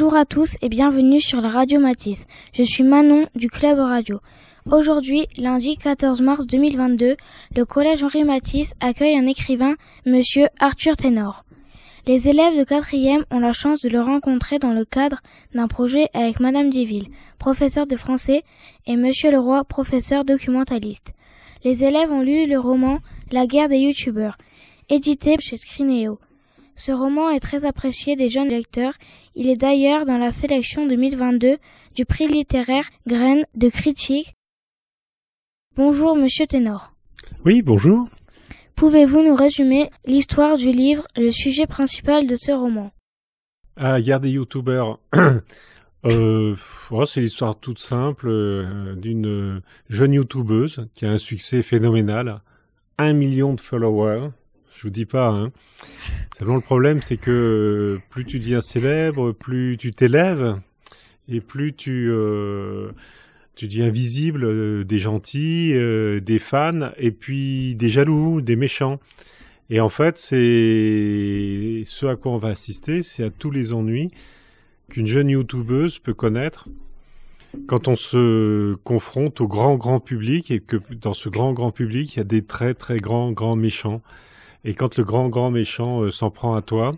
Bonjour à tous et bienvenue sur la radio Matisse. Je suis Manon du Club Radio. Aujourd'hui, lundi 14 mars 2022, le collège Henri Matisse accueille un écrivain, monsieur Arthur Ténor. Les élèves de quatrième ont la chance de le rencontrer dans le cadre d'un projet avec madame Duville, professeur de français, et monsieur Leroy, professeur documentaliste. Les élèves ont lu le roman La guerre des youtubeurs, édité chez Scrineo. Ce roman est très apprécié des jeunes lecteurs. Il est d'ailleurs dans la sélection 2022 du prix littéraire Graines de critique. Bonjour, monsieur Ténor. Oui, bonjour. Pouvez-vous nous résumer l'histoire du livre, le sujet principal de ce roman? Ah, des youtubeurs. euh, oh, c'est l'histoire toute simple euh, d'une jeune youtubeuse qui a un succès phénoménal. Un million de followers. Je vous dis pas, hein. Selon le problème, c'est que plus tu deviens célèbre, plus tu t'élèves et plus tu euh, tu deviens visible, euh, des gentils, euh, des fans et puis des jaloux, des méchants. Et en fait, c'est ce à quoi on va assister, c'est à tous les ennuis qu'une jeune youtubeuse peut connaître quand on se confronte au grand grand public et que dans ce grand grand public, il y a des très très grands grands méchants. Et quand le grand grand méchant euh, s'en prend à toi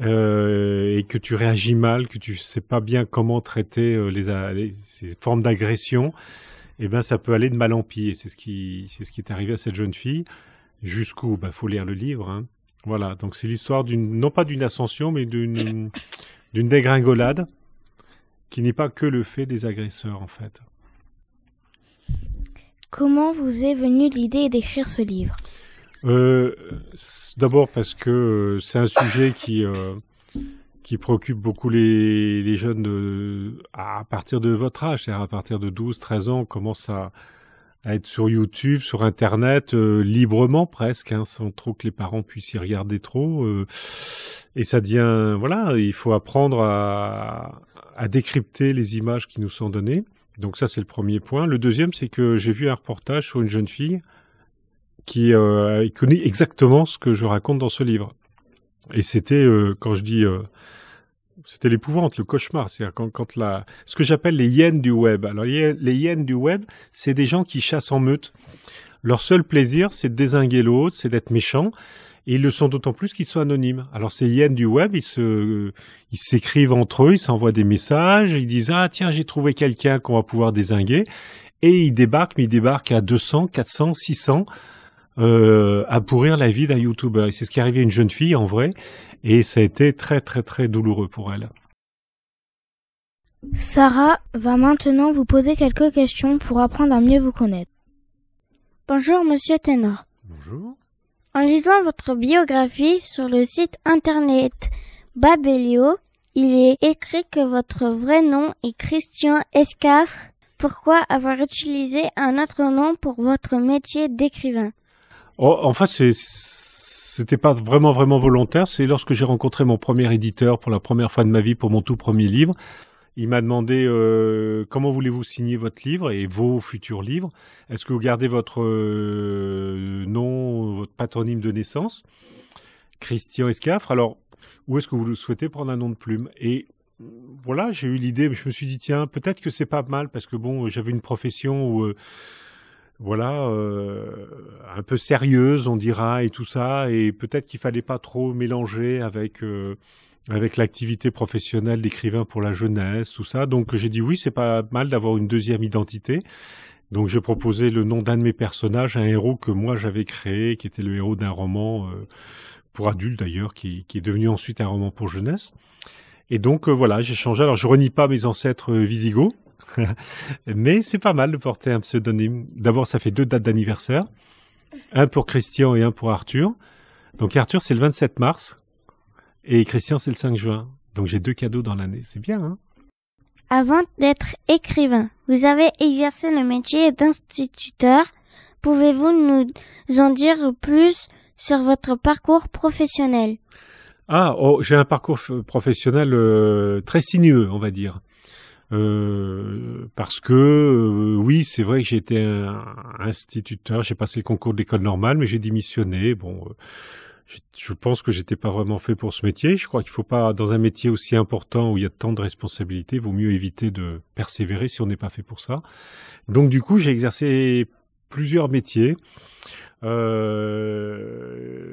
euh, et que tu réagis mal, que tu sais pas bien comment traiter euh, les, ces formes d'agression, eh ben ça peut aller de mal en pis. C'est ce qui c'est ce qui est arrivé à cette jeune fille. Jusqu'où Bah faut lire le livre. Hein. Voilà. Donc c'est l'histoire non pas d'une ascension, mais d'une d'une dégringolade qui n'est pas que le fait des agresseurs en fait. Comment vous est venue l'idée d'écrire ce livre? Euh, D'abord parce que euh, c'est un sujet qui euh, qui préoccupe beaucoup les, les jeunes de, à partir de votre âge, c'est-à-dire à partir de 12, 13 ans, on commence à, à être sur YouTube, sur Internet, euh, librement presque, hein, sans trop que les parents puissent y regarder trop. Euh, et ça devient, voilà, il faut apprendre à, à décrypter les images qui nous sont données. Donc ça, c'est le premier point. Le deuxième, c'est que j'ai vu un reportage sur une jeune fille qui euh, connaît exactement ce que je raconte dans ce livre. Et c'était, euh, quand je dis, euh, c'était l'épouvante, le cauchemar. C'est-à-dire quand, quand la, ce que j'appelle les hyènes du web. Alors les, les hyènes du web, c'est des gens qui chassent en meute. Leur seul plaisir, c'est de désinguer l'autre, c'est d'être méchant. Et ils le sont d'autant plus qu'ils sont anonymes. Alors ces hyènes du web, ils se, ils s'écrivent entre eux, ils s'envoient des messages, ils disent ah tiens j'ai trouvé quelqu'un qu'on va pouvoir désinguer, et ils débarquent, mais ils débarquent à 200, 400, 600 euh, à pourrir la vie d'un YouTuber. Et c'est ce qui est arrivé à une jeune fille en vrai, et ça a été très très très douloureux pour elle. Sarah va maintenant vous poser quelques questions pour apprendre à mieux vous connaître. Bonjour Monsieur Ténor. Bonjour. En lisant votre biographie sur le site internet Babelio, il est écrit que votre vrai nom est Christian Escaf. Pourquoi avoir utilisé un autre nom pour votre métier d'écrivain? Oh, En fait, c'est c'était pas vraiment vraiment volontaire. C'est lorsque j'ai rencontré mon premier éditeur pour la première fois de ma vie pour mon tout premier livre. Il m'a demandé euh, comment voulez-vous signer votre livre et vos futurs livres? Est-ce que vous gardez votre euh, nom, votre patronyme de naissance, Christian Escafre Alors, ou est-ce que vous souhaitez prendre un nom de plume? Et voilà, j'ai eu l'idée, je me suis dit tiens, peut-être que c'est pas mal parce que bon, j'avais une profession où euh, voilà, euh, un peu sérieuse, on dira, et tout ça, et peut-être qu'il fallait pas trop mélanger avec euh, avec l'activité professionnelle d'écrivain pour la jeunesse, tout ça. Donc j'ai dit oui, c'est pas mal d'avoir une deuxième identité. Donc j'ai proposé le nom d'un de mes personnages, un héros que moi j'avais créé, qui était le héros d'un roman euh, pour adultes d'ailleurs, qui, qui, est devenu ensuite un roman pour jeunesse. Et donc euh, voilà, j'ai changé. Alors je renie pas mes ancêtres euh, visigoths, mais c'est pas mal de porter un pseudonyme. D'abord, ça fait deux dates d'anniversaire, un pour Christian et un pour Arthur. Donc Arthur, c'est le 27 mars, et Christian, c'est le 5 juin. Donc j'ai deux cadeaux dans l'année. C'est bien, hein? Avant d'être écrivain, vous avez exercé le métier d'instituteur. Pouvez-vous nous en dire plus sur votre parcours professionnel? Ah, oh, j'ai un parcours professionnel euh, très sinueux, on va dire. Euh, parce que euh, oui, c'est vrai que été un instituteur, j'ai passé le concours de l'école normale, mais j'ai démissionné. Bon, je pense que j'étais pas vraiment fait pour ce métier. Je crois qu'il faut pas, dans un métier aussi important où il y a tant de responsabilités, vaut mieux éviter de persévérer si on n'est pas fait pour ça. Donc du coup, j'ai exercé plusieurs métiers. Euh,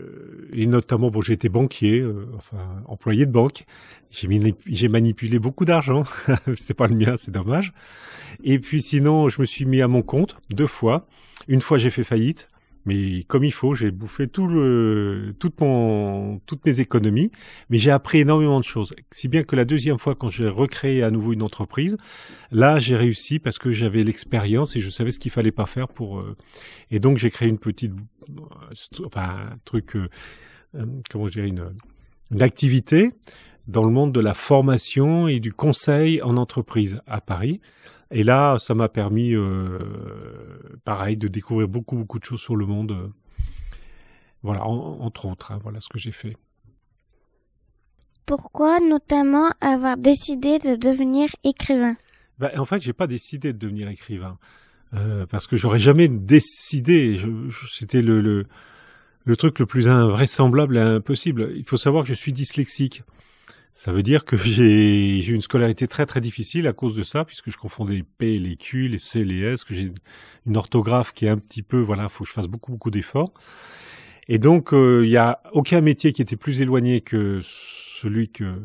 et notamment, bon, j'ai été banquier, euh, enfin employé de banque. J'ai manipulé beaucoup d'argent. C'était pas le mien, c'est dommage. Et puis sinon, je me suis mis à mon compte deux fois. Une fois, j'ai fait faillite mais comme il faut, j'ai bouffé tout le, toute mon, toutes mes économies, mais j'ai appris énormément de choses. Si bien que la deuxième fois, quand j'ai recréé à nouveau une entreprise, là, j'ai réussi parce que j'avais l'expérience et je savais ce qu'il fallait pas faire pour. Euh, et donc, j'ai créé une petite, euh, enfin, un truc, euh, comment je dirais, une, une activité dans le monde de la formation et du conseil en entreprise à Paris. Et là, ça m'a permis, euh, pareil, de découvrir beaucoup, beaucoup de choses sur le monde. Voilà, entre autres, hein, voilà ce que j'ai fait. Pourquoi notamment avoir décidé de devenir écrivain? Ben, En fait, j'ai pas décidé de devenir écrivain. Euh, parce que j'aurais jamais décidé. C'était le, le, le truc le plus invraisemblable et impossible. Il faut savoir que je suis dyslexique. Ça veut dire que j'ai une scolarité très très difficile à cause de ça, puisque je confondais les P, les Q, les C, les S, que j'ai une orthographe qui est un petit peu, voilà, faut que je fasse beaucoup beaucoup d'efforts. Et donc, euh, il n'y a aucun métier qui était plus éloigné que celui que,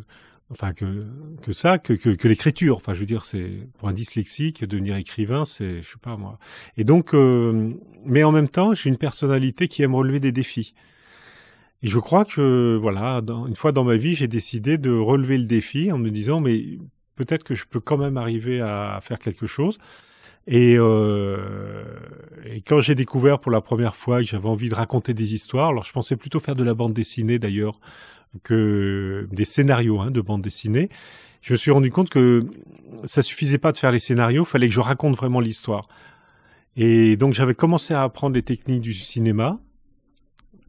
enfin que que ça, que que, que l'écriture. Enfin, je veux dire, c'est pour un dyslexique devenir écrivain, c'est, je sais pas moi. Et donc, euh, mais en même temps, j'ai une personnalité qui aime relever des défis. Et je crois que, voilà, une fois dans ma vie, j'ai décidé de relever le défi en me disant, mais peut-être que je peux quand même arriver à faire quelque chose. Et, euh, et quand j'ai découvert pour la première fois que j'avais envie de raconter des histoires, alors je pensais plutôt faire de la bande dessinée d'ailleurs que des scénarios hein, de bande dessinée, je me suis rendu compte que ça suffisait pas de faire les scénarios, fallait que je raconte vraiment l'histoire. Et donc j'avais commencé à apprendre les techniques du cinéma,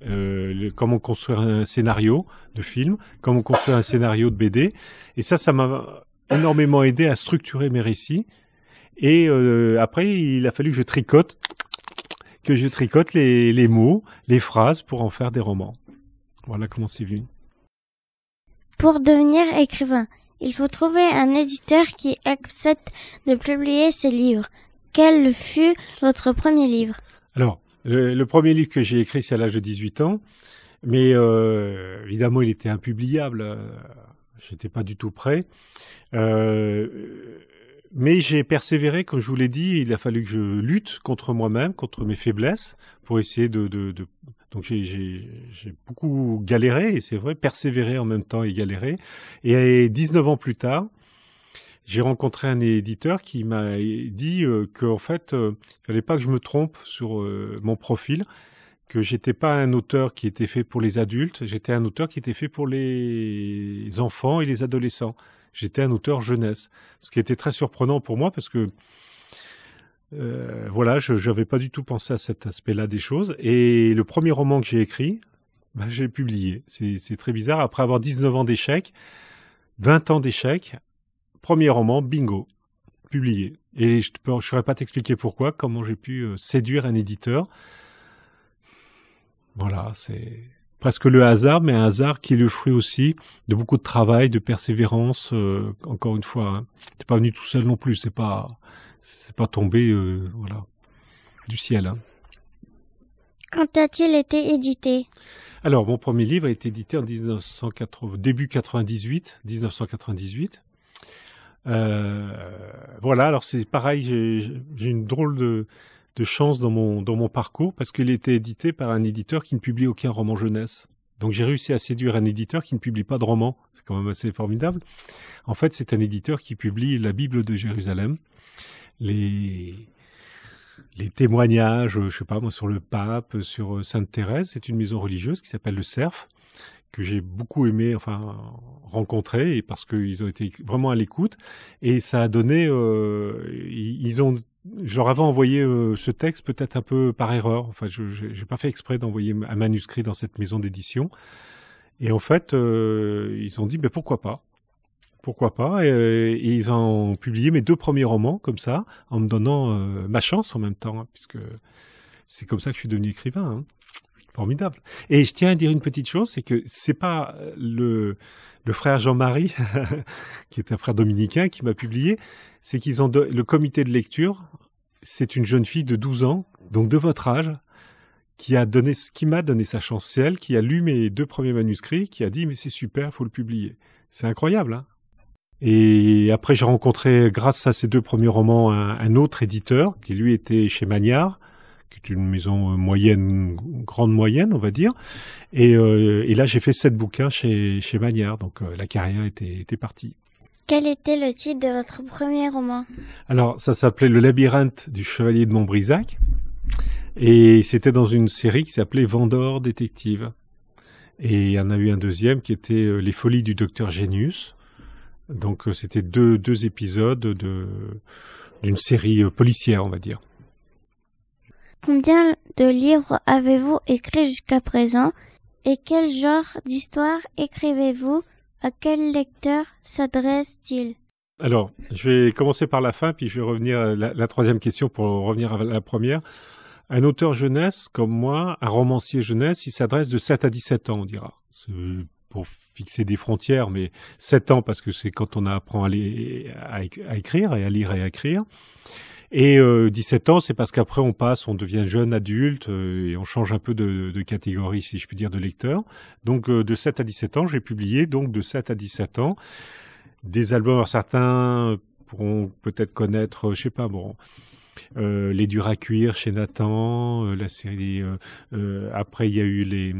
euh, comment construire un scénario de film, comment construire un scénario de BD. Et ça, ça m'a énormément aidé à structurer mes récits. Et euh, après, il a fallu que je tricote, que je tricote les, les mots, les phrases pour en faire des romans. Voilà comment c'est venu. Pour devenir écrivain, il faut trouver un éditeur qui accepte de publier ses livres. Quel fut votre premier livre? Alors, le, premier livre que j'ai écrit, c'est à l'âge de 18 ans. Mais euh, évidemment, il était impubliable. J'étais pas du tout prêt. Euh, mais j'ai persévéré, comme je vous l'ai dit. Il a fallu que je lutte contre moi-même, contre mes faiblesses, pour essayer de. de, de... Donc j'ai beaucoup galéré, et c'est vrai, persévéré en même temps et galéré. Et 19 ans plus tard, j'ai rencontré un éditeur qui m'a dit euh, qu'en fait, euh, il fallait pas que je me trompe sur euh, mon profil, que j'étais pas un auteur qui était fait pour les adultes, j'étais un auteur qui était fait pour les enfants et les adolescents. J'étais un auteur jeunesse, ce qui était très surprenant pour moi parce que euh, voilà, je n'avais pas du tout pensé à cet aspect-là des choses. Et le premier roman que j'ai écrit, bah, j'ai publié. C'est très bizarre. Après avoir 19 ans d'échecs, 20 ans d'échecs, premier roman, bingo, publié. Et je ne saurais pas t'expliquer pourquoi, comment j'ai pu euh, séduire un éditeur. Voilà, c'est presque le hasard, mais un hasard qui est le fruit aussi de beaucoup de travail, de persévérance. Euh, encore une fois, hein. c'est pas venu tout seul non plus. C'est pas, c'est pas tombé, euh, voilà, du ciel. Hein. Quand a-t-il été édité? Alors, mon premier livre a été édité en 1980, début 98, 1998. Euh, voilà, alors c'est pareil, j'ai une drôle de, chance dans mon, dans mon parcours parce qu'il était édité par un éditeur qui ne publie aucun roman jeunesse. Donc j'ai réussi à séduire un éditeur qui ne publie pas de romans. C'est quand même assez formidable. En fait, c'est un éditeur qui publie la Bible de Jérusalem, les les témoignages, je sais pas moi, sur le pape, sur Sainte Thérèse. C'est une maison religieuse qui s'appelle le Cerf que j'ai beaucoup aimé, enfin rencontrer, et parce qu'ils ont été vraiment à l'écoute, et ça a donné, euh, ils ont, je leur avais envoyé euh, ce texte peut-être un peu par erreur, enfin je n'ai pas fait exprès d'envoyer un manuscrit dans cette maison d'édition, et en fait euh, ils ont dit mais pourquoi pas, pourquoi pas, et, ils ont publié mes deux premiers romans comme ça, en me donnant ma chance en même temps, hein, puisque c'est comme ça que je suis devenu écrivain. Hein. Formidable. Et je tiens à dire une petite chose, c'est que c'est pas le, le frère Jean-Marie, qui est un frère dominicain, qui m'a publié, c'est qu'ils ont le comité de lecture, c'est une jeune fille de 12 ans, donc de votre âge, qui a donné, qui m'a donné sa chance. C'est elle qui a lu mes deux premiers manuscrits, qui a dit mais c'est super, faut le publier. C'est incroyable, hein Et après j'ai rencontré, grâce à ces deux premiers romans, un, autre éditeur qui lui était chez Magnard, qui est une maison euh, moyenne, grande moyenne, on va dire. Et, euh, et là j'ai fait sept bouquins chez chez Magnard, donc euh, la carrière était était partie. Quel était le titre de votre premier roman? Alors, ça s'appelait Le labyrinthe du chevalier de Montbrisac. Et c'était dans une série qui s'appelait Vendor Détective. Et il y en a eu un deuxième qui était Les folies du docteur Genius. Donc c'était deux, deux épisodes de, d'une série policière, on va dire. Combien de livres avez-vous écrit jusqu'à présent et quel genre d'histoire écrivez-vous? À quel lecteur s'adresse-t-il? Alors, je vais commencer par la fin, puis je vais revenir à la, la troisième question pour revenir à la première. Un auteur jeunesse comme moi, un romancier jeunesse, il s'adresse de 7 à 17 ans, on dira. Pour fixer des frontières, mais 7 ans parce que c'est quand on apprend à, écrire et à lire et à écrire. Et euh, 17 ans, c'est parce qu'après on passe, on devient jeune adulte euh, et on change un peu de, de, catégorie, si je puis dire, de lecteur. Donc euh, de 7 à 17 ans, j'ai publié donc de 7 à 17 ans des albums. certains pourront peut-être connaître, je sais pas, bon, euh, les durs à cuire chez Nathan, euh, la série. Euh, après, il y a eu les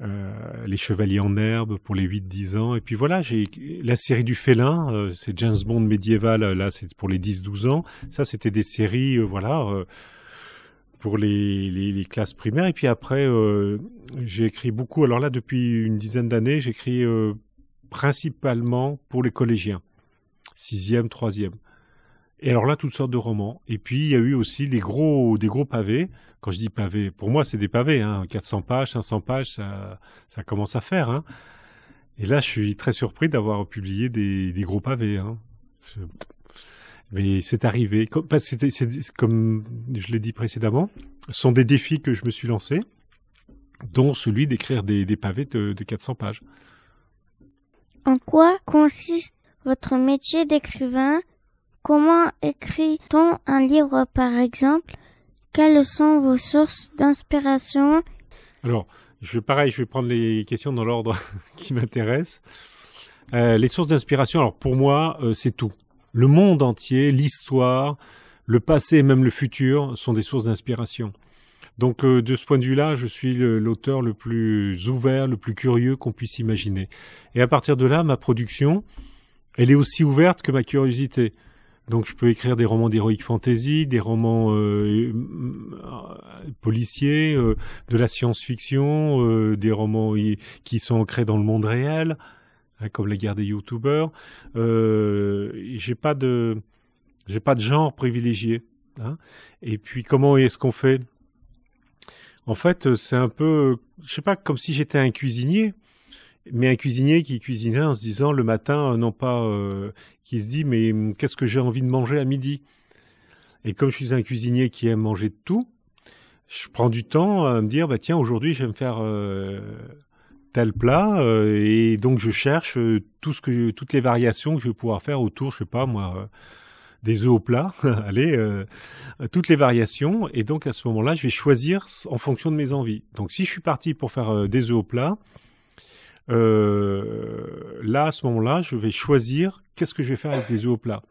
les Chevaliers en herbe pour les 8-10 ans. Et puis voilà, j'ai la série du félin, c'est James Bond médiéval, là c'est pour les 10-12 ans. Ça, c'était des séries, voilà, pour les, les, les, classes primaires. Et puis après, j'ai écrit beaucoup. Alors là, depuis une dizaine d'années, j'écris principalement pour les collégiens, sixième, troisième. Et alors là, toutes sortes de romans. Et puis, il y a eu aussi des gros, des gros pavés. Quand je dis pavés, pour moi, c'est des pavés. Hein. 400 pages, 500 pages, ça, ça commence à faire. Hein. Et là, je suis très surpris d'avoir publié des, des, gros pavés. Hein. Mais c'est arrivé. Comme, c'était, c'est, comme je l'ai dit précédemment, ce sont des défis que je me suis lancé, dont celui d'écrire des, des pavés de 400 pages. En quoi consiste votre métier d'écrivain Comment écrit-on un livre, par exemple? Quelles sont vos sources d'inspiration? Alors, je pareil, je vais prendre les questions dans l'ordre qui m'intéresse. Euh, les sources d'inspiration, alors pour moi, euh, c'est tout. Le monde entier, l'histoire, le passé et même le futur sont des sources d'inspiration. Donc euh, de ce point de vue-là, je suis l'auteur le plus ouvert, le plus curieux qu'on puisse imaginer. Et à partir de là, ma production, elle est aussi ouverte que ma curiosité. Donc je peux écrire des romans d'heroic fantasy, des romans euh, euh, policiers, euh, de la science-fiction, des romans qui sont ancrés dans le monde réel, hein, comme la guerre des youtubeurs. j'ai pas de j'ai pas de genre privilégié. Hein. Et puis comment est-ce qu'on fait? En fait, c'est un peu, je sais pas, comme si j'étais un cuisinier mais un cuisinier qui cuisinait en se disant le matin, euh, non pas, euh, qui se dit mais hum, qu'est-ce que j'ai envie de manger à midi? Et comme je suis un cuisinier qui aime manger de tout, je prends du temps à me dire bah tiens aujourd'hui je vais me faire euh, tel plat et donc je cherche tout ce que toutes les variations que je vais pouvoir faire autour, je sais pas moi. des œufs au plat, allez, toutes les variations, et donc à ce moment-là, je vais choisir en fonction de mes envies. Donc si je suis parti pour faire des œufs au plat, euh, là, à ce moment-là, je vais choisir qu'est-ce que je vais faire avec des œufs au plat.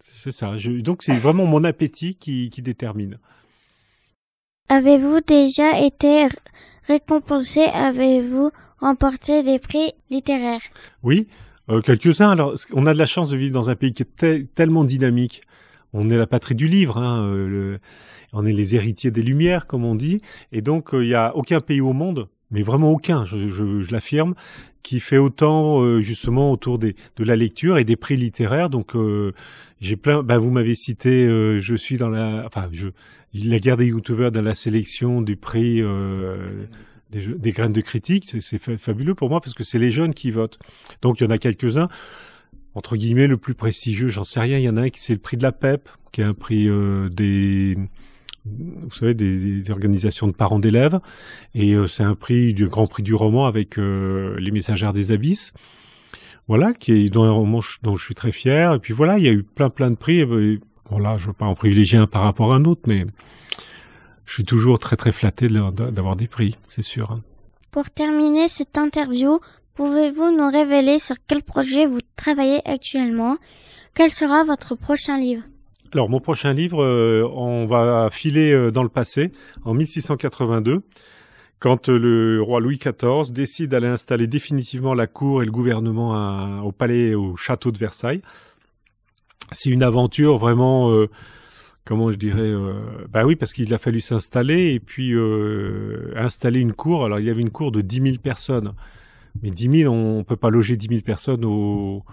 C'est ça. donc, c'est vraiment mon appétit qui, qui détermine. Avez-vous déjà été récompensé? Avez-vous remporté des prix littéraires? Oui, euh, quelques-uns. Alors, on a de la chance de vivre dans un pays qui est tellement dynamique. On est la patrie du livre. Hein, euh, on est les héritiers des Lumières, comme on dit. Et donc, il n'y a aucun pays au monde mais vraiment aucun, je, je, je l'affirme, qui fait autant euh, justement autour des, de la lecture et des prix littéraires. Donc euh, j'ai plein. Bah, vous m'avez cité, euh, je suis dans la, enfin, je la guerre des youtubeurs dans la sélection du prix des, des, graines de critique. C'est fabuleux pour moi parce que c'est les jeunes qui votent. Donc il y en a quelques-uns. Entre guillemets, le plus prestigieux, j'en sais rien. Il y en a un qui c'est le prix de la PEP, qui est un prix des vous savez, des, organisations de parents d'élèves. Et c'est un prix du Grand Prix du roman avec les Messagères des Abysses. Voilà, qui est dans un roman dont je suis très fier. Et puis voilà, il y a eu plein plein de prix. bon là, je veux pas en privilégier un par rapport à un autre, mais je suis toujours très très flatté d'avoir des prix, c'est sûr. Hein. Pour terminer cette interview, pouvez-vous nous révéler sur quel projet vous travaillez actuellement? Quel sera votre prochain livre? Alors mon prochain livre, euh, on va filer euh, dans le passé, en 1682, quand euh, le roi Louis XIV décide d'aller installer définitivement la cour et le gouvernement au palais, au château de Versailles. C'est une aventure vraiment comment je dirais bah oui parce qu'il a fallu s'installer et puis installer une cour alors il y avait une cour de 10 000 personnes mais 10 000 on, peut pas loger 10 000 personnes au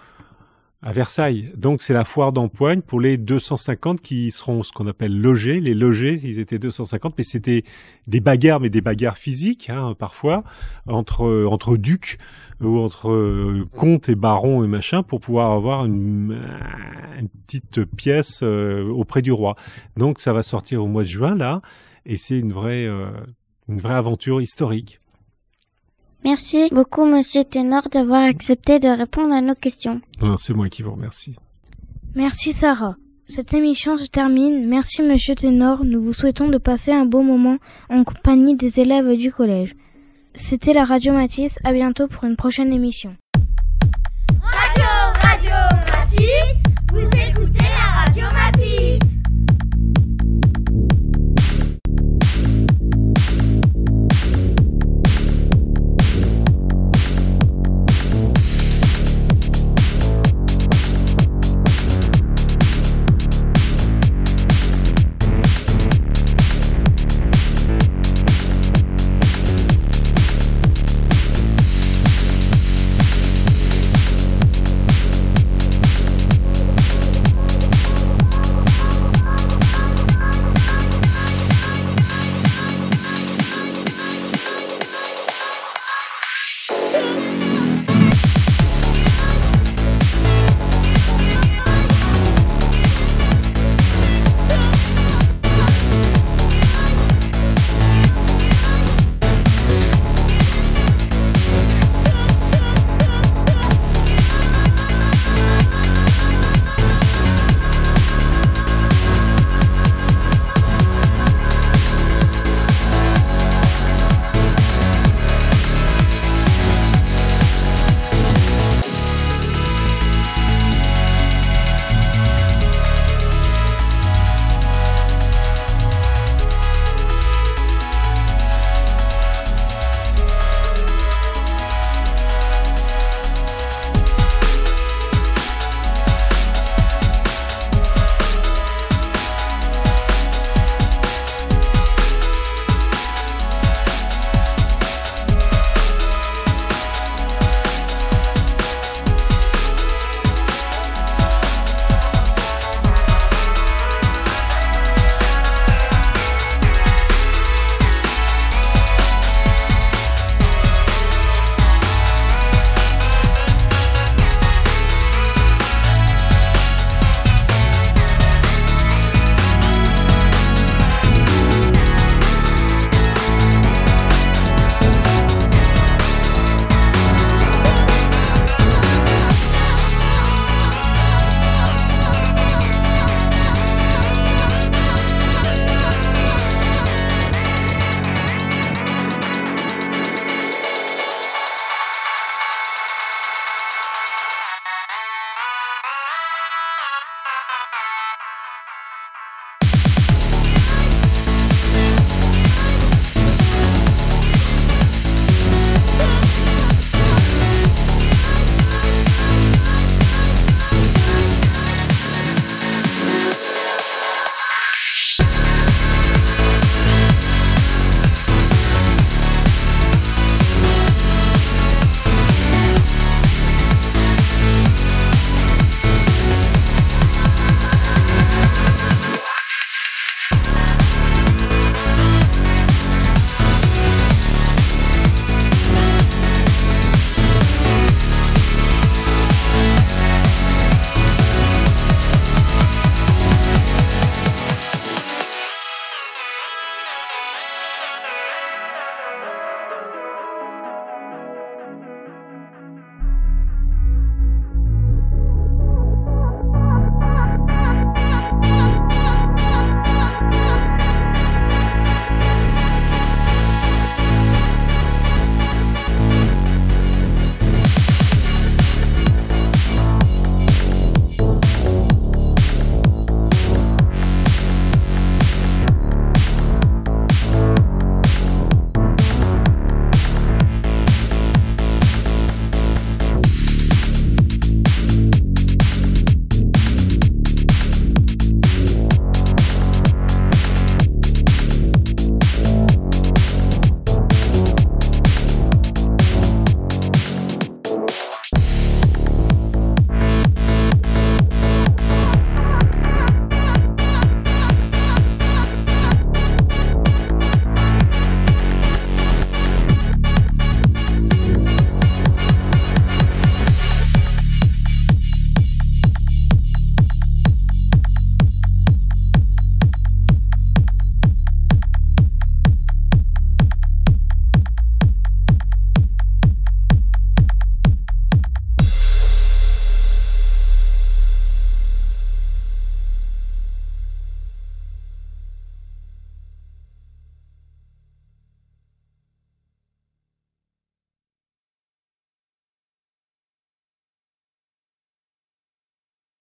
à Versailles donc c'est la foire d'empoigne pour les 250 qui seront ce qu'on appelle logés les logés ils étaient 250 mais c'était des bagarres mais des bagarres physiques hein, parfois entre entre ducs ou entre euh, comte et baron et machin pour pouvoir avoir une, une petite pièce euh, auprès du roi. Donc ça va sortir au mois de juin là, et c'est une vraie euh, une vraie aventure historique. Merci beaucoup, Monsieur Ténor, d'avoir accepté de répondre à nos questions. C'est moi qui vous remercie. Merci, Sarah. Cette émission se termine. Merci, Monsieur Ténor. Nous vous souhaitons de passer un beau moment en compagnie des élèves du collège. C'était la Radio Matisse. À bientôt pour une prochaine émission. Radio, Radio Matisse. Vous écoutez la Radio Matisse.